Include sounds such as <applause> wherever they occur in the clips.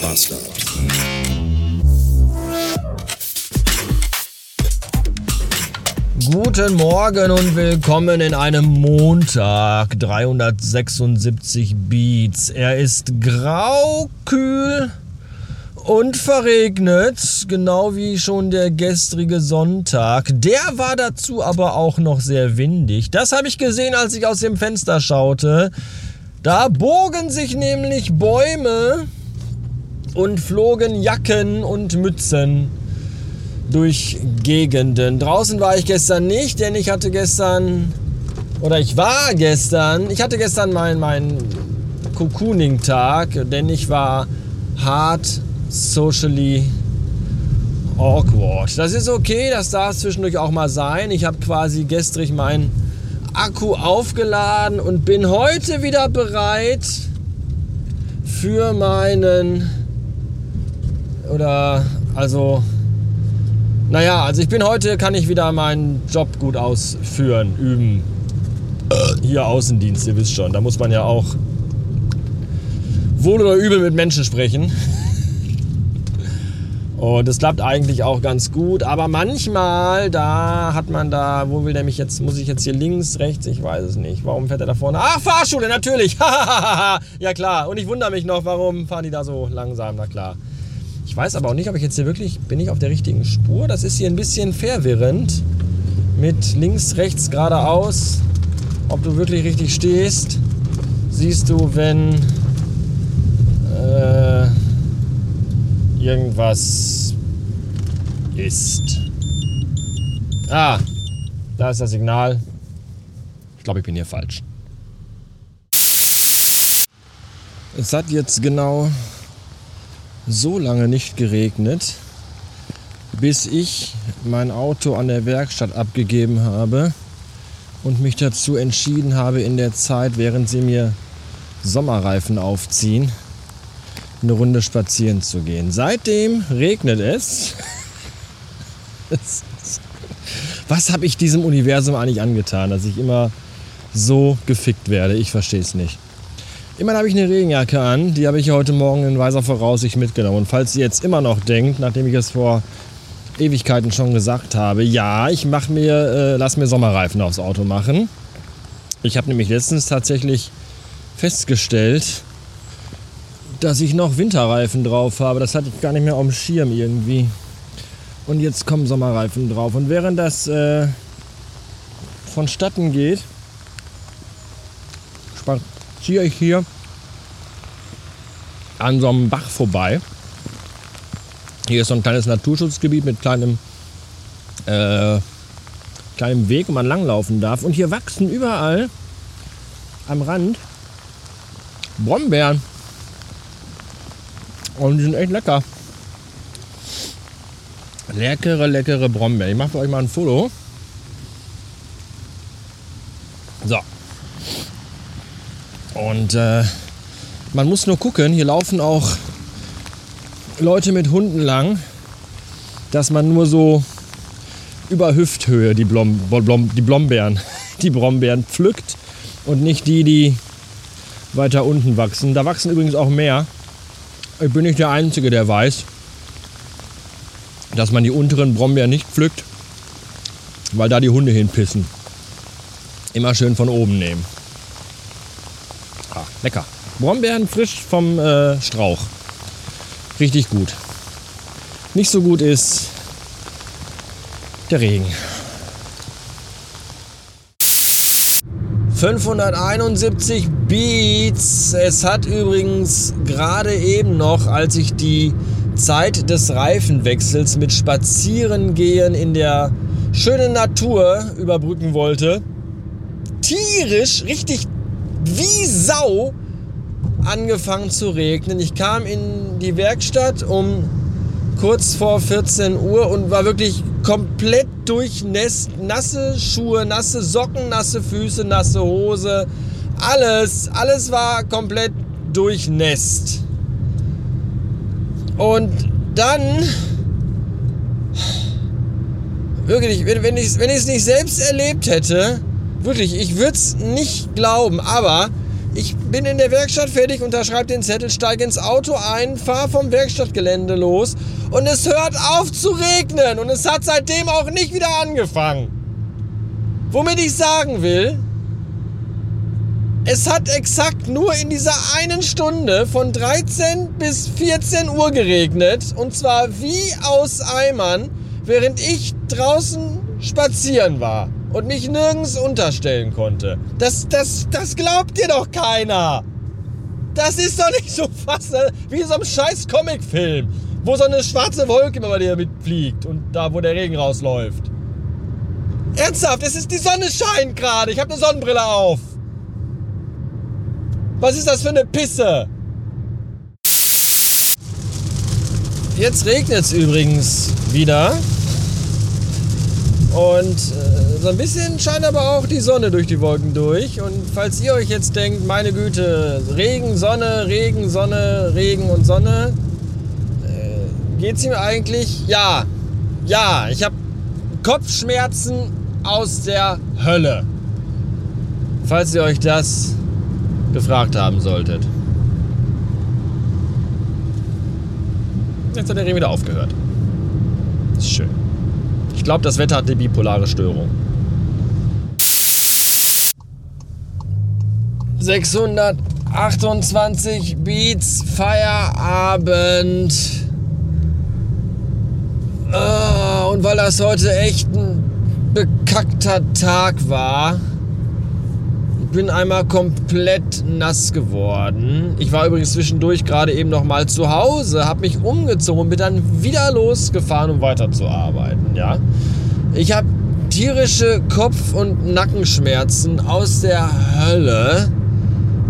Bastard. Guten Morgen und willkommen in einem Montag. 376 Beats. Er ist grau, kühl und verregnet, genau wie schon der gestrige Sonntag. Der war dazu aber auch noch sehr windig. Das habe ich gesehen, als ich aus dem Fenster schaute. Da bogen sich nämlich Bäume und flogen Jacken und Mützen durch Gegenden. Draußen war ich gestern nicht, denn ich hatte gestern, oder ich war gestern, ich hatte gestern meinen mein Cocooning-Tag, denn ich war hart socially awkward. Das ist okay, das darf zwischendurch auch mal sein. Ich habe quasi gestrig meinen Akku aufgeladen und bin heute wieder bereit für meinen oder also naja, also ich bin heute, kann ich wieder meinen Job gut ausführen, üben. Hier Außendienst, ihr wisst schon, da muss man ja auch wohl oder übel mit Menschen sprechen. <laughs> Und das klappt eigentlich auch ganz gut. Aber manchmal, da hat man da, wo will der mich jetzt, muss ich jetzt hier links, rechts, ich weiß es nicht. Warum fährt er da vorne? Ach, Fahrschule, natürlich. <laughs> ja klar. Und ich wundere mich noch, warum fahren die da so langsam? Na klar. Ich weiß aber auch nicht, ob ich jetzt hier wirklich, bin ich auf der richtigen Spur? Das ist hier ein bisschen verwirrend. Mit links, rechts, geradeaus. Ob du wirklich richtig stehst, siehst du, wenn äh, irgendwas ist. Ah, da ist das Signal. Ich glaube, ich bin hier falsch. Es hat jetzt genau so lange nicht geregnet, bis ich mein Auto an der Werkstatt abgegeben habe und mich dazu entschieden habe, in der Zeit, während sie mir Sommerreifen aufziehen, eine Runde spazieren zu gehen. Seitdem regnet es. <laughs> Was habe ich diesem Universum eigentlich angetan, dass ich immer so gefickt werde? Ich verstehe es nicht. Immerhin habe ich eine Regenjacke an, die habe ich heute Morgen in weiser Voraussicht mitgenommen. Und falls ihr jetzt immer noch denkt, nachdem ich es vor Ewigkeiten schon gesagt habe, ja, ich mache mir, äh, lass mir Sommerreifen aufs Auto machen. Ich habe nämlich letztens tatsächlich festgestellt, dass ich noch Winterreifen drauf habe. Das hatte ich gar nicht mehr auf dem Schirm irgendwie. Und jetzt kommen Sommerreifen drauf. Und während das äh, vonstatten geht, ziehe ich hier an so einem Bach vorbei. Hier ist so ein kleines Naturschutzgebiet mit kleinem, äh, kleinem Weg, wo man langlaufen darf. Und hier wachsen überall am Rand Brombeeren. Und die sind echt lecker. Leckere, leckere Brombeeren. Ich mache für euch mal ein Foto. So, und äh, man muss nur gucken, hier laufen auch Leute mit Hunden lang, dass man nur so über Hüfthöhe die, Blom, Blom, die Blombeeren, <laughs> die Brombeeren pflückt und nicht die, die weiter unten wachsen. Da wachsen übrigens auch mehr. Ich bin nicht der Einzige, der weiß, dass man die unteren Brombeeren nicht pflückt, weil da die Hunde hinpissen. Immer schön von oben nehmen. Lecker. Brombeeren frisch vom äh, Strauch. Richtig gut. Nicht so gut ist der Regen. 571 Beats. Es hat übrigens gerade eben noch, als ich die Zeit des Reifenwechsels mit Spazierengehen in der schönen Natur überbrücken wollte, tierisch, richtig wie Sau angefangen zu regnen. Ich kam in die Werkstatt um kurz vor 14 Uhr und war wirklich komplett durchnässt. Nasse Schuhe, nasse Socken, nasse Füße, nasse Hose. Alles, alles war komplett durchnässt. Und dann, wirklich, wenn, ich es wenn nicht selbst erlebt hätte, Wirklich, ich würde es nicht glauben, aber Ich bin in der Werkstatt fertig, unterschreibe den Zettel, steige ins Auto ein, fahre vom Werkstattgelände los und es hört auf zu regnen und es hat seitdem auch nicht wieder angefangen. Womit ich sagen will, es hat exakt nur in dieser einen Stunde von 13 bis 14 Uhr geregnet und zwar wie aus Eimern, während ich draußen spazieren war und mich nirgends unterstellen konnte. Das, das, das glaubt dir doch keiner. Das ist doch nicht so fast wie in so einem scheiß Comicfilm, wo so eine schwarze Wolke immer bei dir mitfliegt und da, wo der Regen rausläuft. Ernsthaft, es ist die Sonne scheint gerade. Ich habe eine Sonnenbrille auf. Was ist das für eine Pisse? Jetzt regnet es übrigens wieder. Und äh, so ein bisschen scheint aber auch die Sonne durch die Wolken durch. Und falls ihr euch jetzt denkt, meine Güte, Regen, Sonne, Regen, Sonne, Regen und Sonne, äh, geht es ihm eigentlich? Ja, ja, ich habe Kopfschmerzen aus der Hölle. Falls ihr euch das gefragt haben solltet. Jetzt hat der Regen wieder aufgehört. Ist schön. Ich glaube, das Wetter hat eine bipolare Störung. 628 Beats, Feierabend. Oh, und weil das heute echt ein bekackter Tag war, bin einmal komplett nass geworden. Ich war übrigens zwischendurch gerade eben noch mal zu Hause, habe mich umgezogen und bin dann wieder losgefahren, um weiterzuarbeiten. Ja, ich habe tierische Kopf- und Nackenschmerzen aus der Hölle.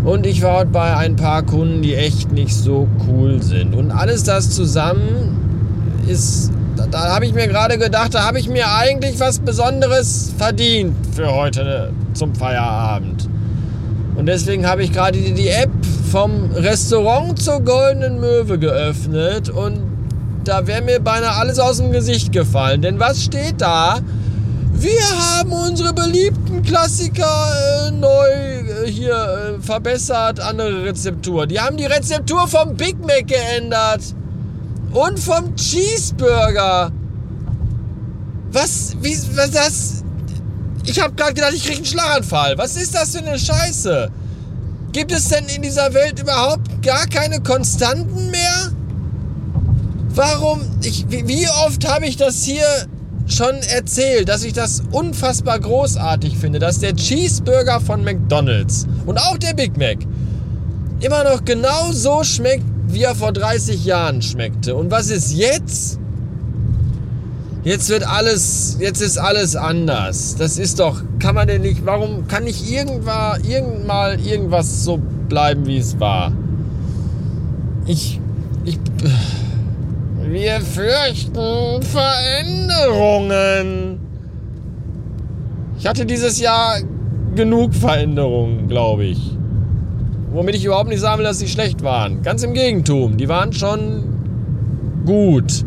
Und ich war heute bei ein paar Kunden, die echt nicht so cool sind. Und alles das zusammen ist, da, da habe ich mir gerade gedacht, da habe ich mir eigentlich was Besonderes verdient für heute zum Feierabend. Und deswegen habe ich gerade die, die App vom Restaurant zur Goldenen Möwe geöffnet und da wäre mir beinahe alles aus dem Gesicht gefallen. Denn was steht da? Wir haben unsere beliebten Klassiker äh, neu äh, hier äh, verbessert, andere Rezeptur. Die haben die Rezeptur vom Big Mac geändert und vom Cheeseburger. Was, wie, was das? Ich habe gerade gedacht, ich kriege einen Schlaganfall. Was ist das für eine Scheiße? Gibt es denn in dieser Welt überhaupt gar keine Konstanten mehr? Warum? Ich, wie oft habe ich das hier schon erzählt, dass ich das unfassbar großartig finde, dass der Cheeseburger von McDonald's und auch der Big Mac immer noch genau so schmeckt, wie er vor 30 Jahren schmeckte. Und was ist jetzt? Jetzt wird alles, jetzt ist alles anders. Das ist doch, kann man denn nicht, warum kann nicht irgendwann, irgendwann irgendwas so bleiben, wie es war? Ich, ich, wir fürchten Veränderungen. Ich hatte dieses Jahr genug Veränderungen, glaube ich. Womit ich überhaupt nicht sagen will, dass sie schlecht waren. Ganz im Gegentum, die waren schon gut.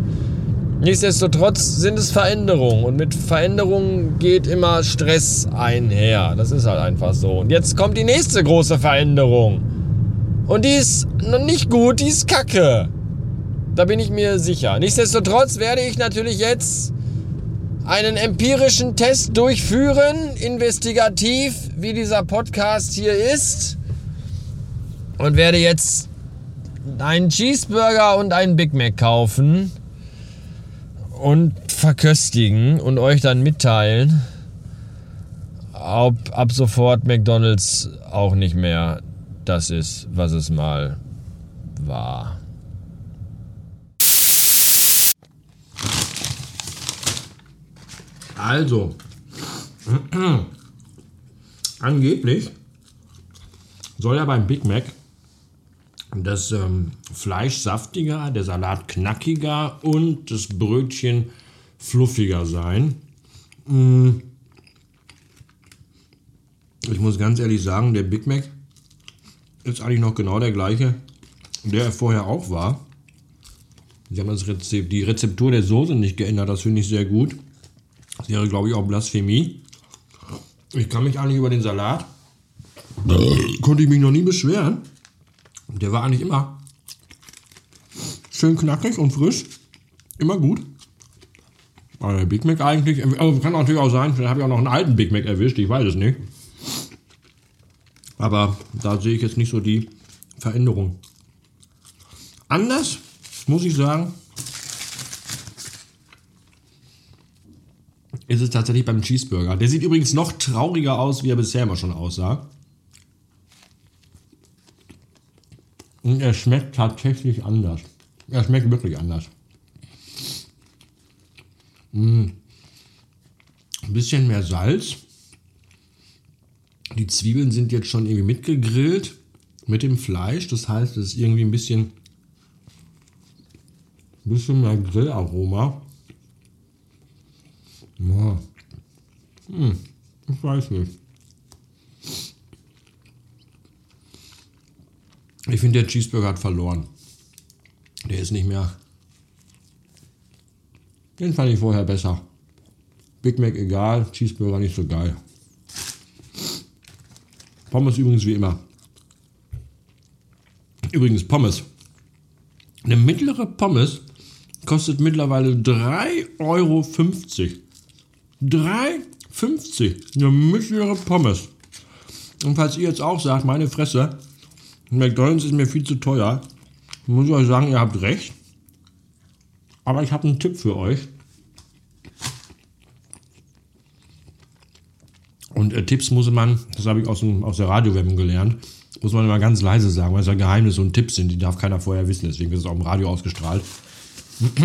Nichtsdestotrotz sind es Veränderungen und mit Veränderungen geht immer Stress einher. Das ist halt einfach so. Und jetzt kommt die nächste große Veränderung. Und die ist noch nicht gut, die ist kacke. Da bin ich mir sicher. Nichtsdestotrotz werde ich natürlich jetzt einen empirischen Test durchführen, investigativ, wie dieser Podcast hier ist. Und werde jetzt einen Cheeseburger und einen Big Mac kaufen und verköstigen und euch dann mitteilen, ob ab sofort McDonald's auch nicht mehr das ist, was es mal war. Also, angeblich soll ja beim Big Mac das ähm, Fleisch saftiger, der Salat knackiger und das Brötchen fluffiger sein. Mm. Ich muss ganz ehrlich sagen, der Big Mac ist eigentlich noch genau der gleiche, der er vorher auch war. Sie haben das Rezept, die Rezeptur der Soße nicht geändert, das finde ich sehr gut. Das wäre, glaube ich, auch Blasphemie. Ich kann mich eigentlich über den Salat konnte ich mich noch nie beschweren. Der war eigentlich immer schön knackig und frisch. Immer gut. Aber der Big Mac eigentlich, also kann natürlich auch sein, vielleicht habe ich auch noch einen alten Big Mac erwischt, ich weiß es nicht. Aber da sehe ich jetzt nicht so die Veränderung. Anders muss ich sagen, ist es tatsächlich beim Cheeseburger. Der sieht übrigens noch trauriger aus, wie er bisher immer schon aussah. Und er schmeckt tatsächlich anders. Er schmeckt wirklich anders. Mm. Ein bisschen mehr Salz. Die Zwiebeln sind jetzt schon irgendwie mitgegrillt mit dem Fleisch. Das heißt, es ist irgendwie ein bisschen, ein bisschen mehr Grillaroma. Ja. Hm, ich weiß nicht. Ich finde, der Cheeseburger hat verloren. Der ist nicht mehr. Den fand ich vorher besser. Big Mac egal, Cheeseburger nicht so geil. Pommes übrigens wie immer. Übrigens Pommes. Eine mittlere Pommes kostet mittlerweile 3,50 Euro. 3,50. Eine mittlere Pommes. Und falls ihr jetzt auch sagt, meine Fresse, McDonalds ist mir viel zu teuer, muss ich euch sagen, ihr habt recht. Aber ich habe einen Tipp für euch. Und äh, Tipps muss man, das habe ich aus, dem, aus der Radiowerbung gelernt, muss man immer ganz leise sagen, weil es ja Geheimnisse und Tipps sind, die darf keiner vorher wissen. Deswegen wird es auch im Radio ausgestrahlt. <clears throat>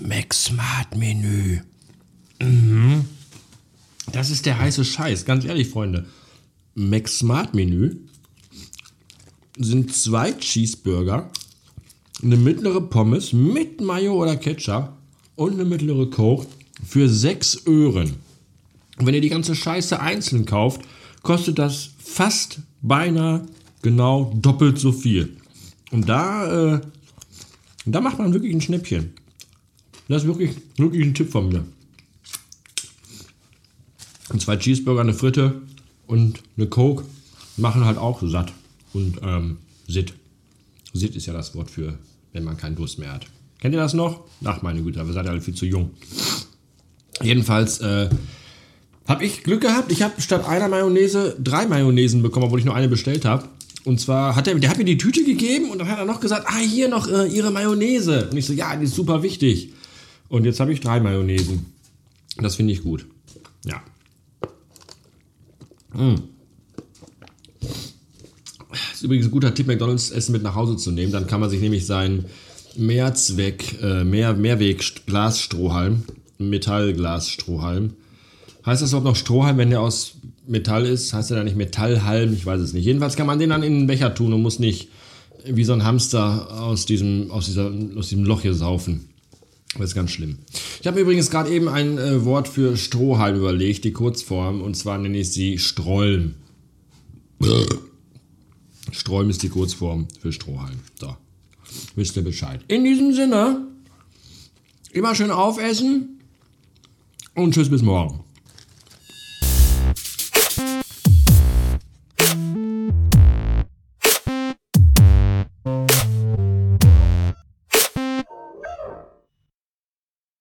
Max Smart Menü. Mhm. Das ist der heiße Scheiß, ganz ehrlich, Freunde. Max Smart Menü sind zwei Cheeseburger, eine mittlere Pommes mit Mayo oder Ketchup und eine mittlere Coke für 6 Öhren. Und wenn ihr die ganze Scheiße einzeln kauft, kostet das fast beinahe genau doppelt so viel. Und da, äh, da macht man wirklich ein Schnäppchen. Das ist wirklich, wirklich ein Tipp von mir. Und zwei Cheeseburger, eine Fritte und eine Coke machen halt auch satt. Und ähm, Sit. Sit ist ja das Wort für, wenn man keinen Durst mehr hat. Kennt ihr das noch? Ach meine Güte, aber seid alle viel zu jung. Jedenfalls äh, habe ich Glück gehabt. Ich habe statt einer Mayonnaise drei Mayonnaisen bekommen, obwohl ich nur eine bestellt habe. Und zwar hat er, der hat mir die Tüte gegeben und dann hat er noch gesagt, ah, hier noch äh, ihre Mayonnaise. Und ich so, ja, die ist super wichtig. Und jetzt habe ich drei Mayonnaisen. Das finde ich gut. Ja. Das ist übrigens ein guter Tipp, McDonalds Essen mit nach Hause zu nehmen. Dann kann man sich nämlich seinen Mehrzweck, äh, Mehr, Mehrweg-Glasstrohhalm, Metallglasstrohhalm, Heißt das überhaupt noch Strohhalm, wenn der aus Metall ist? Heißt der da nicht Metallhalm? Ich weiß es nicht. Jedenfalls kann man den dann in den Becher tun und muss nicht wie so ein Hamster aus diesem, aus dieser, aus diesem Loch hier saufen. Das ist ganz schlimm. Ich habe übrigens gerade eben ein äh, Wort für Strohhalm überlegt, die Kurzform, und zwar nenne ich sie Strolm. Strolm ist die Kurzform für Strohhalm. So, wisst ihr Bescheid. In diesem Sinne, immer schön aufessen und tschüss bis morgen.